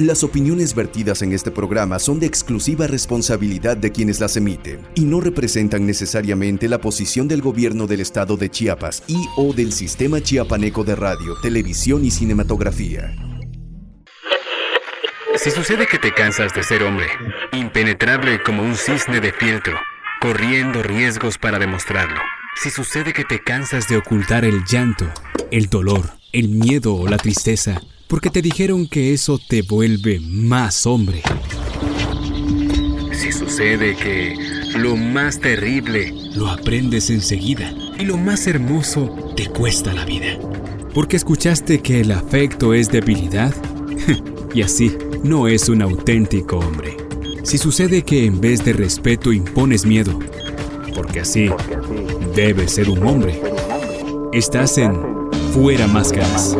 Las opiniones vertidas en este programa son de exclusiva responsabilidad de quienes las emiten y no representan necesariamente la posición del gobierno del estado de Chiapas y o del sistema chiapaneco de radio, televisión y cinematografía. Si sucede que te cansas de ser hombre, impenetrable como un cisne de fieltro, corriendo riesgos para demostrarlo. Si sucede que te cansas de ocultar el llanto, el dolor, el miedo o la tristeza, porque te dijeron que eso te vuelve más hombre. Si sucede que lo más terrible lo aprendes enseguida y lo más hermoso te cuesta la vida. Porque escuchaste que el afecto es debilidad y así no es un auténtico hombre. Si sucede que en vez de respeto impones miedo, porque así debe ser un hombre, estás en Fuera Máscaras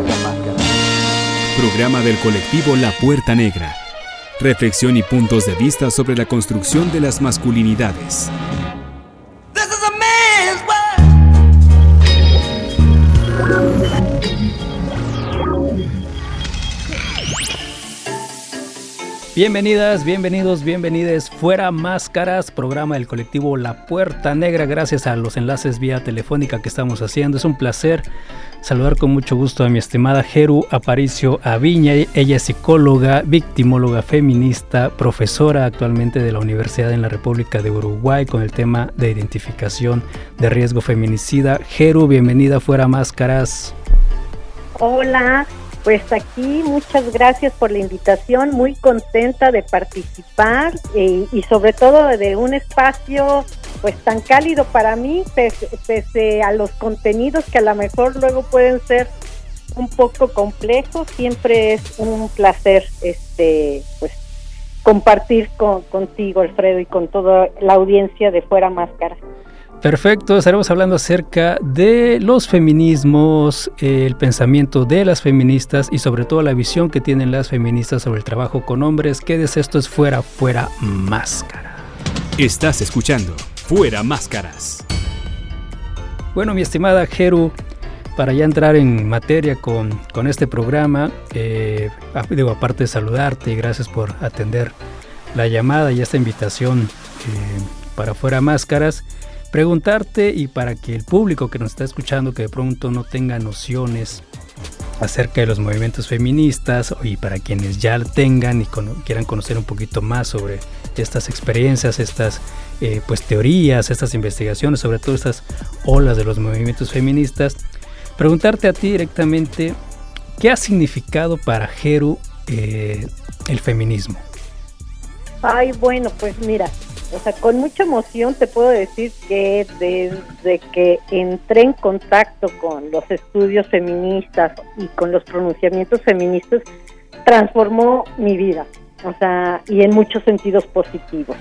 programa del colectivo La Puerta Negra. Reflexión y puntos de vista sobre la construcción de las masculinidades. Bienvenidas, bienvenidos, bienvenides. Fuera Máscaras, programa del colectivo La Puerta Negra. Gracias a los enlaces vía telefónica que estamos haciendo. Es un placer saludar con mucho gusto a mi estimada Jeru Aparicio Aviña. Ella es psicóloga, victimóloga feminista, profesora actualmente de la Universidad en la República de Uruguay con el tema de identificación de riesgo feminicida. Jeru, bienvenida fuera Máscaras. Hola, pues aquí muchas gracias por la invitación, muy contenta de participar eh, y sobre todo de un espacio pues tan cálido para mí, pese, a los contenidos que a lo mejor luego pueden ser un poco complejos, siempre es un placer este pues compartir con, contigo Alfredo y con toda la audiencia de Fuera Máscara. Perfecto, estaremos hablando acerca de los feminismos, el pensamiento de las feministas y sobre todo la visión que tienen las feministas sobre el trabajo con hombres. ¿Qué es esto? Es fuera, fuera máscara. Estás escuchando Fuera Máscaras. Bueno, mi estimada Jeru, para ya entrar en materia con, este programa, eh, digo, aparte de saludarte y gracias por atender la llamada y esta invitación eh, para Fuera Máscaras, preguntarte y para que el público que nos está escuchando que de pronto no tenga nociones acerca de los movimientos feministas y para quienes ya tengan y quieran conocer un poquito más sobre estas experiencias, estas eh, pues teorías, estas investigaciones, sobre todo estas olas de los movimientos feministas, preguntarte a ti directamente qué ha significado para Jeru eh, el feminismo. Ay, bueno, pues mira, o sea, con mucha emoción te puedo decir que desde que entré en contacto con los estudios feministas y con los pronunciamientos feministas, transformó mi vida, o sea, y en muchos sentidos positivos.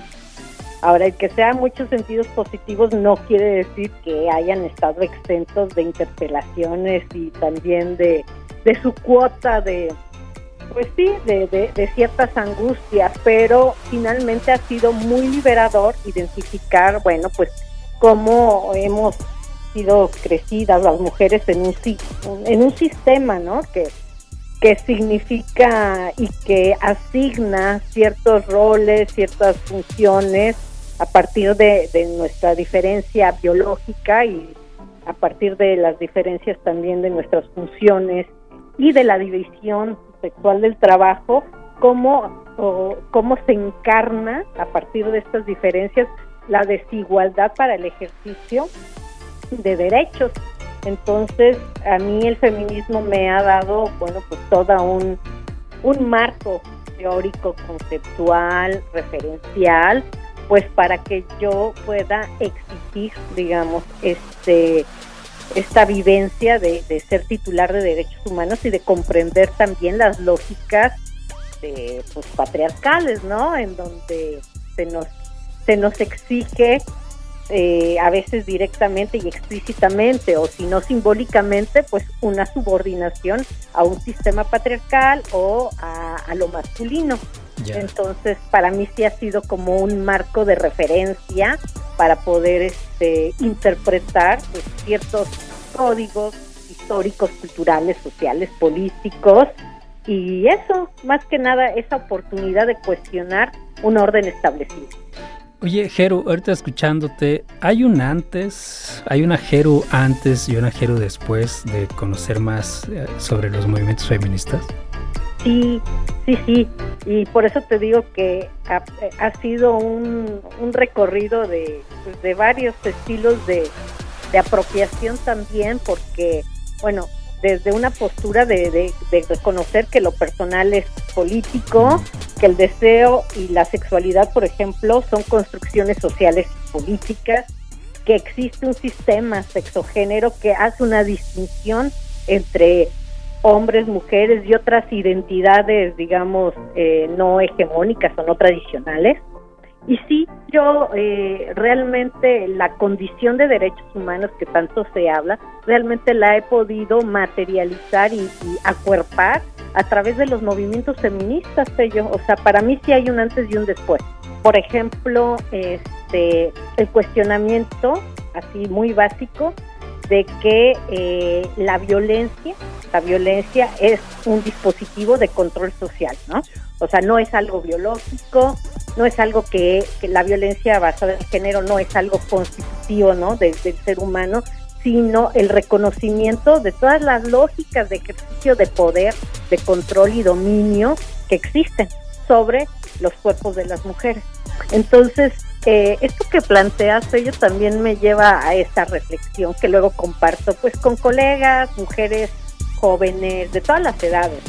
Ahora, el que sea muchos sentidos positivos no quiere decir que hayan estado exentos de interpelaciones y también de, de su cuota de, pues sí, de, de, ciertas angustias, pero finalmente ha sido muy liberador identificar, bueno, pues cómo hemos sido crecidas las mujeres en un, en un sistema, ¿no? Que, que significa y que asigna ciertos roles, ciertas funciones a partir de, de nuestra diferencia biológica y a partir de las diferencias también de nuestras funciones y de la división sexual del trabajo, cómo, cómo se encarna a partir de estas diferencias la desigualdad para el ejercicio de derechos. Entonces, a mí el feminismo me ha dado, bueno, pues toda un, un marco teórico, conceptual, referencial, pues para que yo pueda exigir, digamos, este esta vivencia de, ser titular de derechos humanos y de comprender también las lógicas de, pues, patriarcales, ¿no? En donde se nos, se nos exige eh, a veces directamente y explícitamente o si no simbólicamente, pues una subordinación a un sistema patriarcal o a, lo masculino. Entonces, para mí sí ha sido como un marco de referencia para poder este, interpretar pues, ciertos códigos históricos, culturales, sociales, políticos y eso, más que nada, esa oportunidad de cuestionar un orden establecido. Oye, Jeru, ahorita escuchándote, ¿hay un antes, hay una Jeru antes y una Jeru después de conocer más eh, sobre los movimientos feministas? Sí, sí, sí. Y por eso te digo que ha, sido un, recorrido de, pues, de varios estilos de, de apropiación también, porque, bueno, desde una postura de, de, reconocer que lo personal es político, que el deseo y la sexualidad, por ejemplo, son construcciones sociales y políticas, que existe un sistema sexogénero que hace una distinción entre hombres, mujeres y otras identidades, digamos, eh, no hegemónicas o no tradicionales. Y sí, yo eh, realmente la condición de derechos humanos que tanto se habla, realmente la he podido materializar y, acuerpar a través de los movimientos feministas, ellos. O sea, para mí sí hay un antes y un después. Por ejemplo, este, el cuestionamiento, así muy básico, de que eh, la violencia, la violencia es un dispositivo de control social, ¿no? O sea, no es algo biológico, no es algo que, la violencia basada en género no es algo constitutivo, ¿no? del ser humano, sino el reconocimiento de todas las lógicas de ejercicio de poder, de control y dominio que existen sobre los cuerpos de las mujeres. Entonces, eh, esto que planteas, ello también me lleva a esta reflexión que luego comparto pues con colegas, mujeres jóvenes, de todas las edades.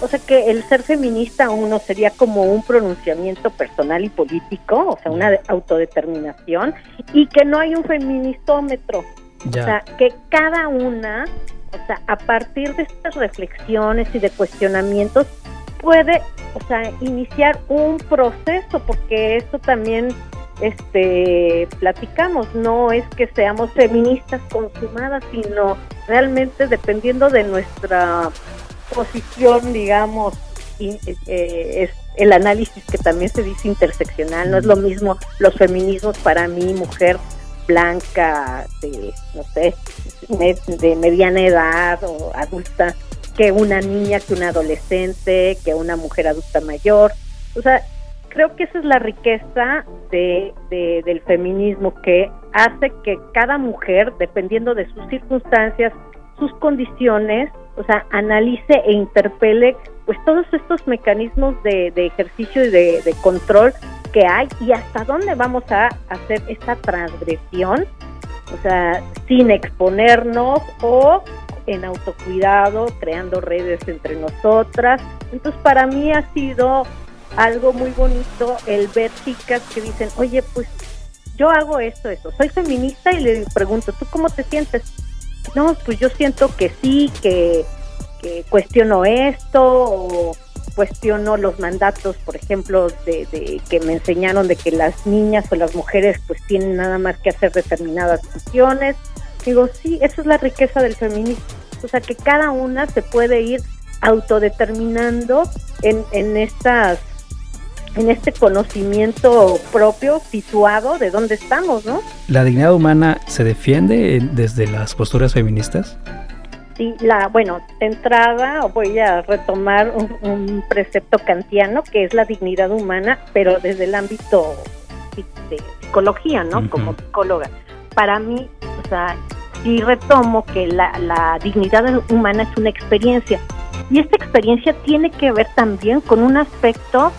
O sea que el ser feminista uno sería como un pronunciamiento personal y político, o sea, una autodeterminación, y que no hay un feministómetro. O sea, que cada una, o sea, a partir de estas reflexiones y de cuestionamientos, puede, o sea, iniciar un proceso, porque esto también este platicamos, no es que seamos feministas consumadas, sino realmente dependiendo de nuestra posición, digamos, y, eh, es el análisis que también se dice interseccional, no es lo mismo los feminismos para mí, mujer blanca, de, no sé, de mediana edad o adulta, que una niña, que una adolescente, que una mujer adulta mayor. O sea, creo que esa es la riqueza de, del feminismo, que hace que cada mujer, dependiendo de sus circunstancias, sus condiciones, o sea, analice e interpele pues todos estos mecanismos de, ejercicio y de, de, control que hay y hasta dónde vamos a hacer esta transgresión, o sea, sin exponernos o en autocuidado, creando redes entre nosotras. Entonces, para mí ha sido algo muy bonito el ver chicas que dicen, oye, pues yo hago esto, esto, soy feminista y le pregunto, ¿tú cómo te sientes? No, pues yo siento que sí, que, cuestiono esto o cuestiono los mandatos, por ejemplo, de, de, que me enseñaron de que las niñas o las mujeres pues tienen nada más que hacer determinadas funciones. Digo, sí, esa es la riqueza del feminismo. O sea, que cada una se puede ir autodeterminando en, en estas en este conocimiento propio, situado de dónde estamos, ¿no? ¿La dignidad humana se defiende desde las posturas feministas? Sí, la, bueno, de entrada voy a retomar un, precepto kantiano que es la dignidad humana, pero desde el ámbito de psicología, ¿no? Como psicóloga. Para mí, o sea, sí retomo que la, la dignidad humana es una experiencia y esta experiencia tiene que ver también con un aspecto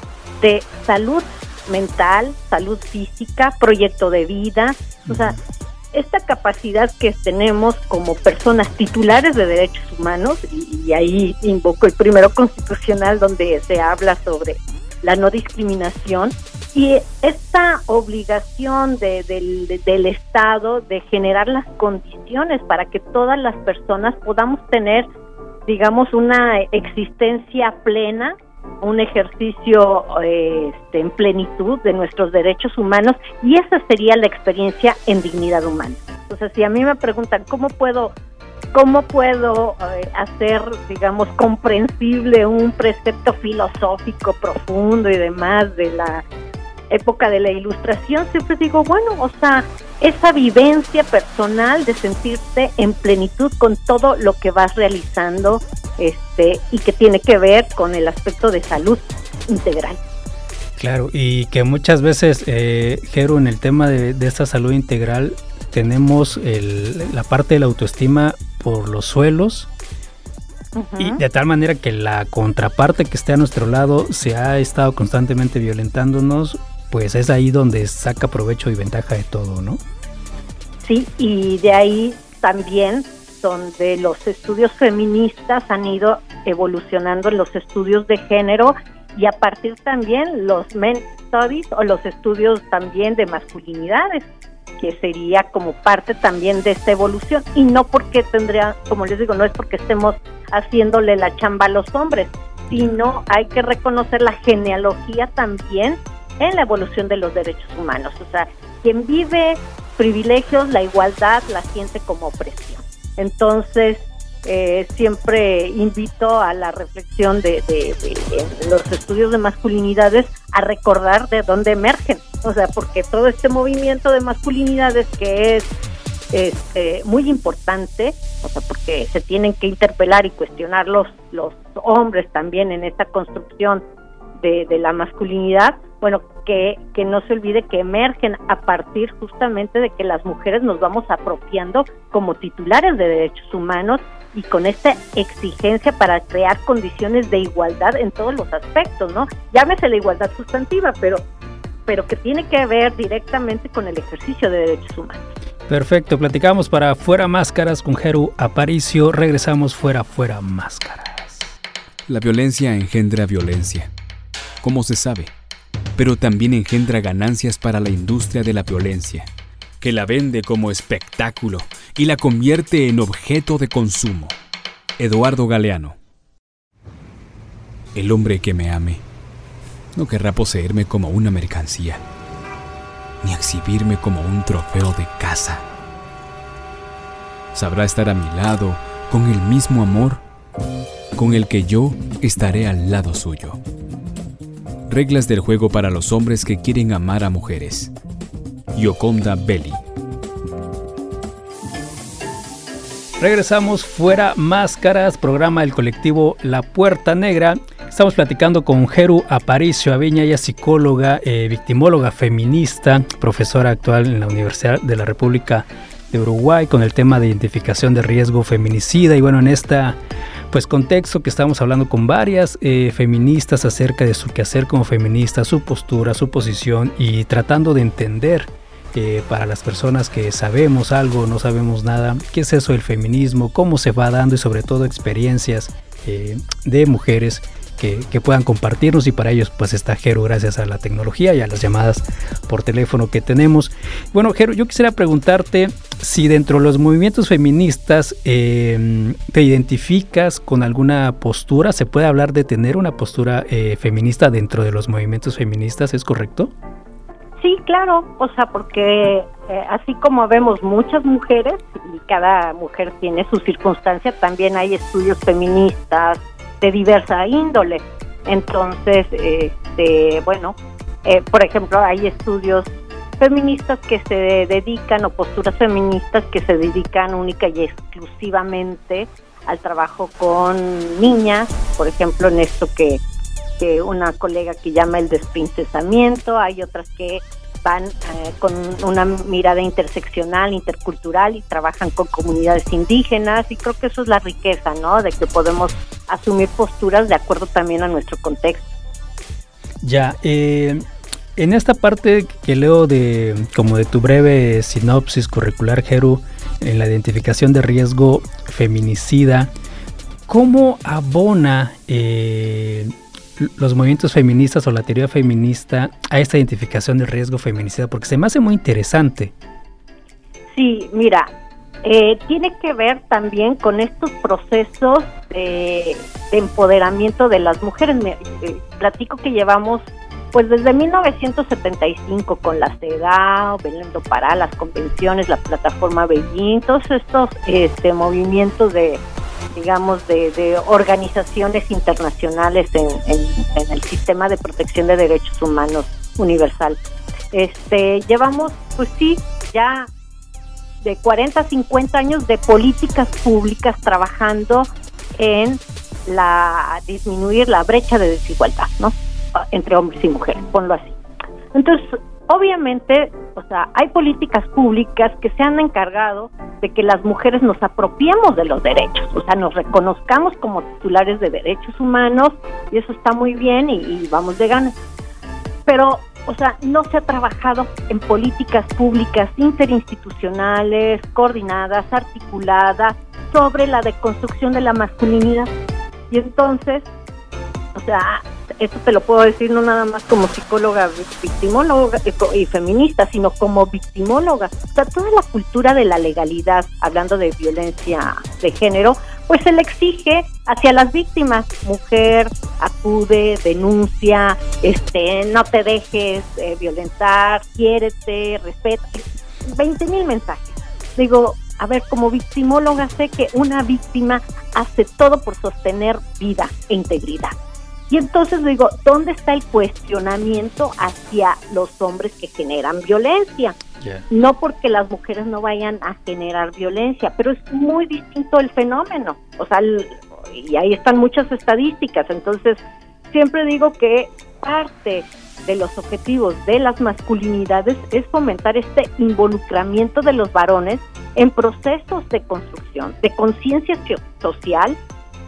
de salud mental, salud física, proyecto de vida, o sea, esta capacidad que tenemos como personas titulares de derechos humanos, y, ahí invoco el primero constitucional donde se habla sobre la no discriminación, y esta obligación del, del Estado de generar las condiciones para que todas las personas podamos tener, digamos, una existencia plena un ejercicio este, en plenitud de nuestros derechos humanos y esa sería la experiencia en dignidad humana. Entonces, si a mí me preguntan cómo puedo cómo puedo eh, hacer, digamos, comprensible un precepto filosófico profundo y demás de la época de la ilustración, siempre digo, bueno, o sea, esa vivencia personal de sentirte en plenitud con todo lo que vas realizando este, y que tiene que ver con el aspecto de salud integral. Claro, y que muchas veces, eh, Jero, en el tema de, esta salud integral, tenemos la parte de la autoestima por los suelos, y de tal manera que la contraparte que esté a nuestro lado se ha estado constantemente violentándonos, pues es ahí donde saca provecho y ventaja de todo, ¿no? Sí, y de ahí también donde los estudios feministas han ido evolucionando en los estudios de género y a partir también los men studies o los estudios también de masculinidades que sería como parte también de esta evolución y no porque tendría, como les digo, no es porque estemos haciéndole la chamba a los hombres, sino hay que reconocer la genealogía también en la evolución de los derechos humanos. O sea, quien vive privilegios, la igualdad la siente como opresión. Entonces, eh, siempre invito a la reflexión de, los estudios de masculinidades a recordar de dónde emergen, o sea, porque todo este movimiento de masculinidades que es este, muy importante, o sea, porque se tienen que interpelar y cuestionar los, los hombres también en esta construcción de, de la masculinidad, bueno, que, que no se olvide que emergen a partir justamente de que las mujeres nos vamos apropiando como titulares de derechos humanos y con esta exigencia para crear condiciones de igualdad en todos los aspectos, ¿no? Llámese la igualdad sustantiva, pero, pero que tiene que ver directamente con el ejercicio de derechos humanos. Perfecto, platicamos para Fuera Máscaras con Jeru Aparicio, regresamos Fuera, Fuera Máscaras. La violencia engendra violencia, ¿cómo se sabe? Pero también engendra ganancias para la industria de la violencia que la vende como espectáculo y la convierte en objeto de consumo. Eduardo Galeano. El hombre que me ame no querrá poseerme como una mercancía, ni exhibirme como un trofeo de caza. Sabrá estar a mi lado con el mismo amor con el que yo estaré al lado suyo. Reglas del juego para los hombres que quieren amar a mujeres. Yoconda Belli. Regresamos fuera máscaras, programa del colectivo La Puerta Negra. Estamos platicando con Jeru Aparicio Aviña, ella psicóloga, eh, victimóloga feminista, profesora actual en la Universidad de la República de Uruguay con el tema de identificación de riesgo feminicida y bueno, en esta pues contexto que estamos hablando con varias eh, feministas acerca de su quehacer como feminista, su postura, su posición y tratando de entender para las personas que sabemos algo, no sabemos nada, qué es eso del feminismo, cómo se va dando y sobre todo experiencias eh, de mujeres que, puedan compartirnos y para ellos pues está Jero gracias a la tecnología y a las llamadas por teléfono que tenemos. Bueno Jero, yo quisiera preguntarte si dentro de los movimientos feministas eh, te identificas con alguna postura, se puede hablar de tener una postura eh, feminista dentro de los movimientos feministas, ¿es correcto? Sí, claro, o sea, porque eh, así como vemos muchas mujeres y cada mujer tiene su circunstancia, también hay estudios feministas de diversa índole. Entonces, este, bueno, eh, por ejemplo, hay estudios feministas que se dedican o posturas feministas que se dedican única y exclusivamente al trabajo con niñas, por ejemplo, en esto que que una colega que llama el desprincesamiento, hay otras que van eh, con una mirada interseccional, intercultural y trabajan con comunidades indígenas y creo que eso es la riqueza, ¿no? De que podemos asumir posturas de acuerdo también a nuestro contexto. Ya, eh, en esta parte que leo de como de tu breve sinopsis curricular, Jeru, en la identificación de riesgo feminicida, ¿cómo abona eh, los movimientos feministas o la teoría feminista a esta identificación del riesgo feminicida? Porque se me hace muy interesante. Sí, mira, eh, tiene que ver también con estos procesos de, empoderamiento de las mujeres. Eh, platico que llevamos pues desde 1975 con la CEDAW, Belén do Pará, las convenciones, la plataforma Beijing, todos estos este, movimientos de digamos, de, organizaciones internacionales en, el sistema de protección de derechos humanos universal. Este, llevamos, pues sí, ya de 40 a 50 años de políticas públicas trabajando en la disminuir la brecha de desigualdad, ¿no? Entre hombres y mujeres, ponlo así. Entonces, obviamente, o sea, hay políticas públicas que se han encargado de que las mujeres nos apropiemos de los derechos, o sea, nos reconozcamos como titulares de derechos humanos y eso está muy bien y, y vamos de ganas. Pero o sea, no se ha trabajado en políticas públicas interinstitucionales, coordinadas, articuladas, sobre la deconstrucción de la masculinidad. Y entonces, o sea, esto te lo puedo decir no nada más como psicóloga victimóloga y feminista, sino como victimóloga. O sea, toda la cultura de la legalidad, hablando de violencia de género, pues se le exige hacia las víctimas, mujer, acude, denuncia, este, no te dejes eh, violentar, quiérete, respeta, 20 mil mensajes. Digo, a ver, como victimóloga sé que una víctima hace todo por sostener vida e integridad. Y entonces digo, ¿dónde está el cuestionamiento hacia los hombres que generan violencia? No porque las mujeres no vayan a generar violencia, pero es muy distinto el fenómeno. O sea, y ahí están muchas estadísticas. Entonces, siempre digo que parte de los objetivos de las masculinidades es fomentar este involucramiento de los varones en procesos de construcción, de conciencia social,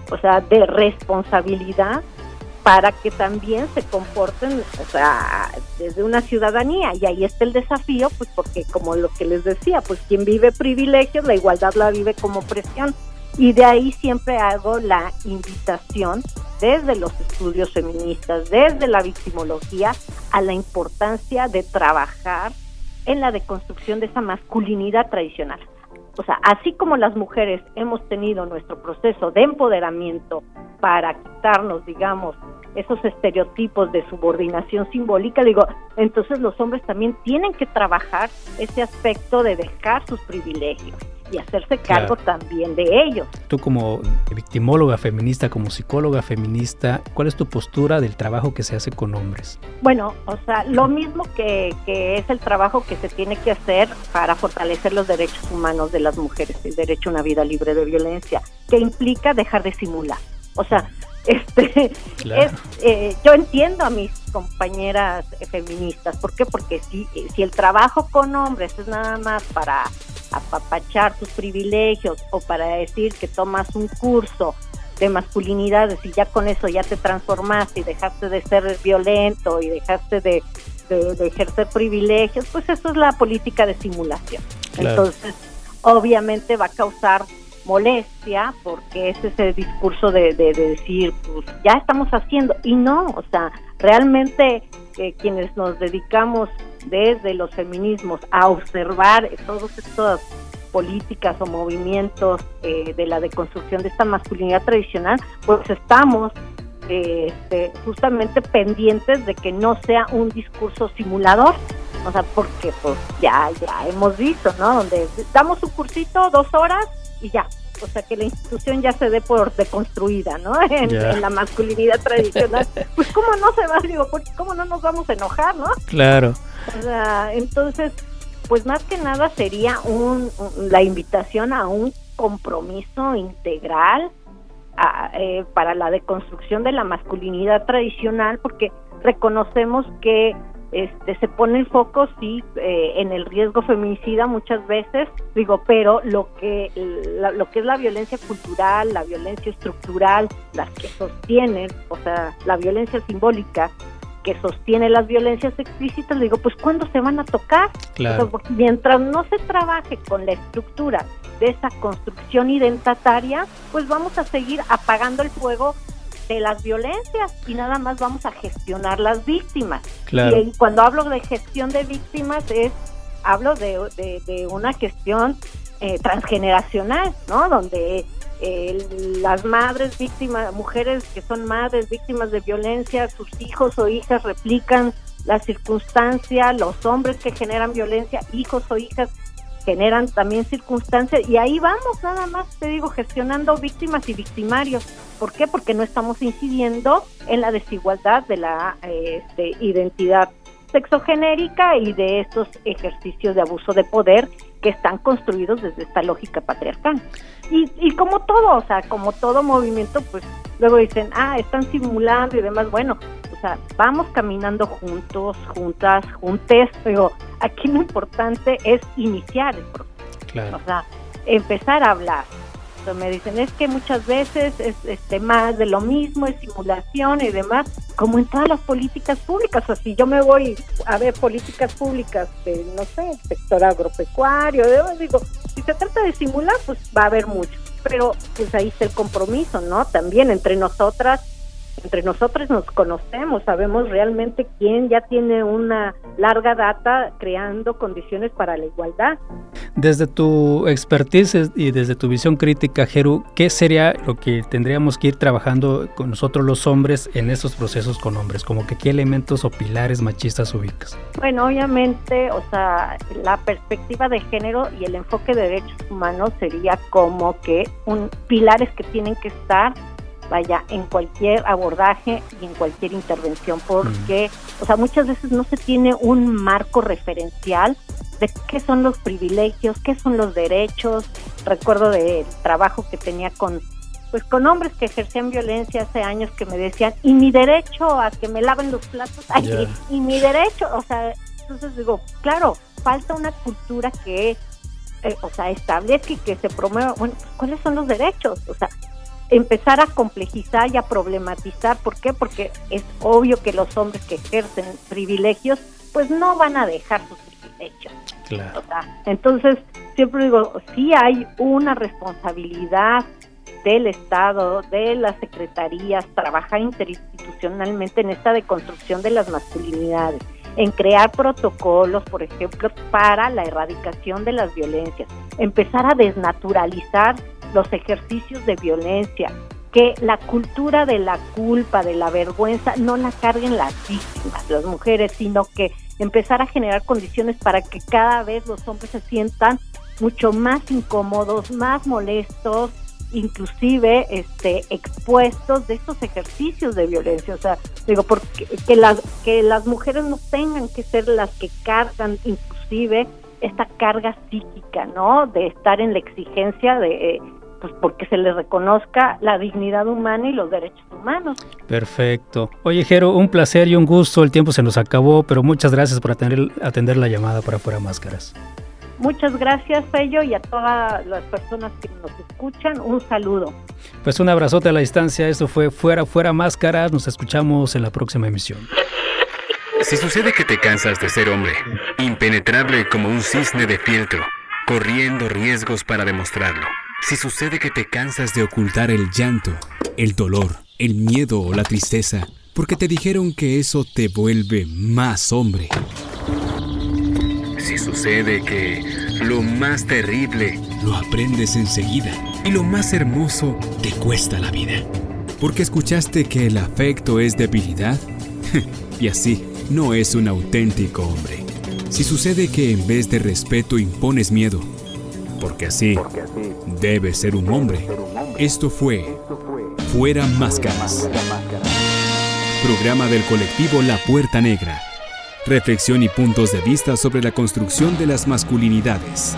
o sea, de responsabilidad para que también se comporten, o sea, desde una ciudadanía. Y ahí está el desafío, pues porque como lo que les decía, pues quien vive privilegios, la igualdad la vive como presión. Y de ahí siempre hago la invitación desde los estudios feministas, desde la victimología, a la importancia de trabajar en la deconstrucción de esa masculinidad tradicional. O sea, así como las mujeres hemos tenido nuestro proceso de empoderamiento para quitarnos, digamos, esos estereotipos de subordinación simbólica, digo, entonces los hombres también tienen que trabajar ese aspecto de dejar sus privilegios y hacerse cargo también de ellos. Tú como victimóloga feminista, como psicóloga feminista, ¿cuál es tu postura del trabajo que se hace con hombres? Bueno, o sea, lo mismo que, que es el trabajo que se tiene que hacer para fortalecer los derechos humanos de las mujeres, el derecho a una vida libre de violencia, que implica dejar de simular. O sea, este, es, eh, yo entiendo a mis compañeras feministas, ¿por qué? Porque si, si el trabajo con hombres es nada más para apapachar tus privilegios o para decir que tomas un curso de masculinidades y ya con eso ya te transformaste y dejaste de ser violento y dejaste de, ejercer privilegios, pues eso es la política de simulación. Entonces, obviamente va a causar molestia porque es ese discurso de, decir, pues ya estamos haciendo, y no, o sea, realmente eh, quienes nos dedicamos desde los feminismos a observar todas estas políticas o movimientos eh, de la deconstrucción de esta masculinidad tradicional, pues estamos este, justamente pendientes de que no sea un discurso simulador, o sea, porque pues ya, ya hemos visto, ¿no? Donde damos un cursito, dos horas y ya, o sea, que la institución ya se dé por deconstruida, ¿no? En, la masculinidad tradicional. Pues cómo no se va, digo, cómo no nos vamos a enojar, ¿no? Claro. O sea, entonces, pues más que nada sería un, la invitación a un compromiso integral eh, para la deconstrucción de la masculinidad tradicional, porque reconocemos que este, se pone el foco sí eh, en el riesgo feminicida muchas veces digo pero lo que lo que es la violencia cultural la violencia estructural las que sostienen o sea la violencia simbólica que sostiene las violencias explícitas digo pues cuándo se van a tocar mientras no se trabaje con la estructura de esa construcción identitaria pues vamos a seguir apagando el fuego de las violencias y nada más vamos a gestionar las víctimas. Y cuando hablo de gestión de víctimas es hablo de, de, una gestión eh, transgeneracional, ¿no? Donde eh, las madres víctimas, mujeres que son madres víctimas de violencia, sus hijos o hijas replican la circunstancia, los hombres que generan violencia, hijos o hijas generan también circunstancias y ahí vamos nada más, te digo, gestionando víctimas y victimarios. ¿Por qué? Porque no estamos incidiendo en la desigualdad de la este, identidad sexogenérica y de estos ejercicios de abuso de poder que están construidos desde esta lógica patriarcal. Y, y como todo, o sea, como todo movimiento, pues luego dicen, ah, están simulando y demás. Bueno, o sea, vamos caminando juntos, juntas, juntes, pero aquí lo importante es iniciar el proceso. Claro. O sea, empezar a hablar. Entonces me dicen, es que muchas veces es este, más de lo mismo, es simulación y demás, como en todas las políticas públicas. O sea, si yo me voy a ver políticas públicas de, no sé, sector agropecuario, digo, si se trata de simular, pues va a haber mucho. Pero pues ahí está el compromiso, ¿no? También entre nosotras entre nosotros nos conocemos, sabemos realmente quién ya tiene una larga data creando condiciones para la igualdad. Desde tu expertise y desde tu visión crítica, Jeru, ¿qué sería lo que tendríamos que ir trabajando con nosotros los hombres en esos procesos con hombres? Como que qué elementos o pilares machistas ubicas. Bueno, obviamente, o sea, la perspectiva de género y el enfoque de derechos humanos sería como que un pilares que tienen que estar vaya, en cualquier abordaje y en cualquier intervención, porque, o sea, muchas veces no se tiene un marco referencial de qué son los privilegios, qué son los derechos. Recuerdo del trabajo que tenía con pues con hombres que ejercían violencia hace años que me decían, y mi derecho a que me laven los platos, y, mi derecho, o sea, entonces digo, claro, falta una cultura que, eh, o sea, establezca y que se promueva, bueno, pues, ¿cuáles son los derechos? O sea, empezar a complejizar y a problematizar. ¿Por qué? Porque es obvio que los hombres que ejercen privilegios, pues no van a dejar sus privilegios. Claro. entonces, siempre digo, sí hay una responsabilidad del Estado, de las secretarías, trabajar interinstitucionalmente en esta deconstrucción de las masculinidades, en crear protocolos, por ejemplo, para la erradicación de las violencias, empezar a desnaturalizar los ejercicios de violencia, que la cultura de la culpa, de la vergüenza, no la carguen las víctimas, las mujeres, sino que empezar a generar condiciones para que cada vez los hombres se sientan mucho más incómodos, más molestos, inclusive este expuestos de estos ejercicios de violencia, o sea, digo porque que las que las mujeres no tengan que ser las que cargan inclusive esta carga psíquica, ¿no? De estar en la exigencia de, eh, pues porque se les reconozca la dignidad humana y los derechos humanos. Perfecto. Oye, Jero, un placer y un gusto. El tiempo se nos acabó, pero muchas gracias por atender, atender la llamada para Fuera Máscaras. Muchas gracias, Fello, y a todas las personas que nos escuchan, un saludo. Pues un abrazote a la distancia. Esto fue Fuera, Fuera Máscaras. Nos escuchamos en la próxima emisión. Si sucede que te cansas de ser hombre, impenetrable como un cisne de fieltro, corriendo riesgos para demostrarlo. Si sucede que te cansas de ocultar el llanto, el dolor, el miedo o la tristeza, porque te dijeron que eso te vuelve más hombre. Si sucede que lo más terrible lo aprendes enseguida y lo más hermoso te cuesta la vida. Porque escuchaste que el afecto es debilidad y así no es un auténtico hombre. Si sucede que en vez de respeto impones miedo, porque así debe ser un hombre. Esto fue Fuera Máscaras. Programa del colectivo La Puerta Negra. Reflexión y puntos de vista sobre la construcción de las masculinidades.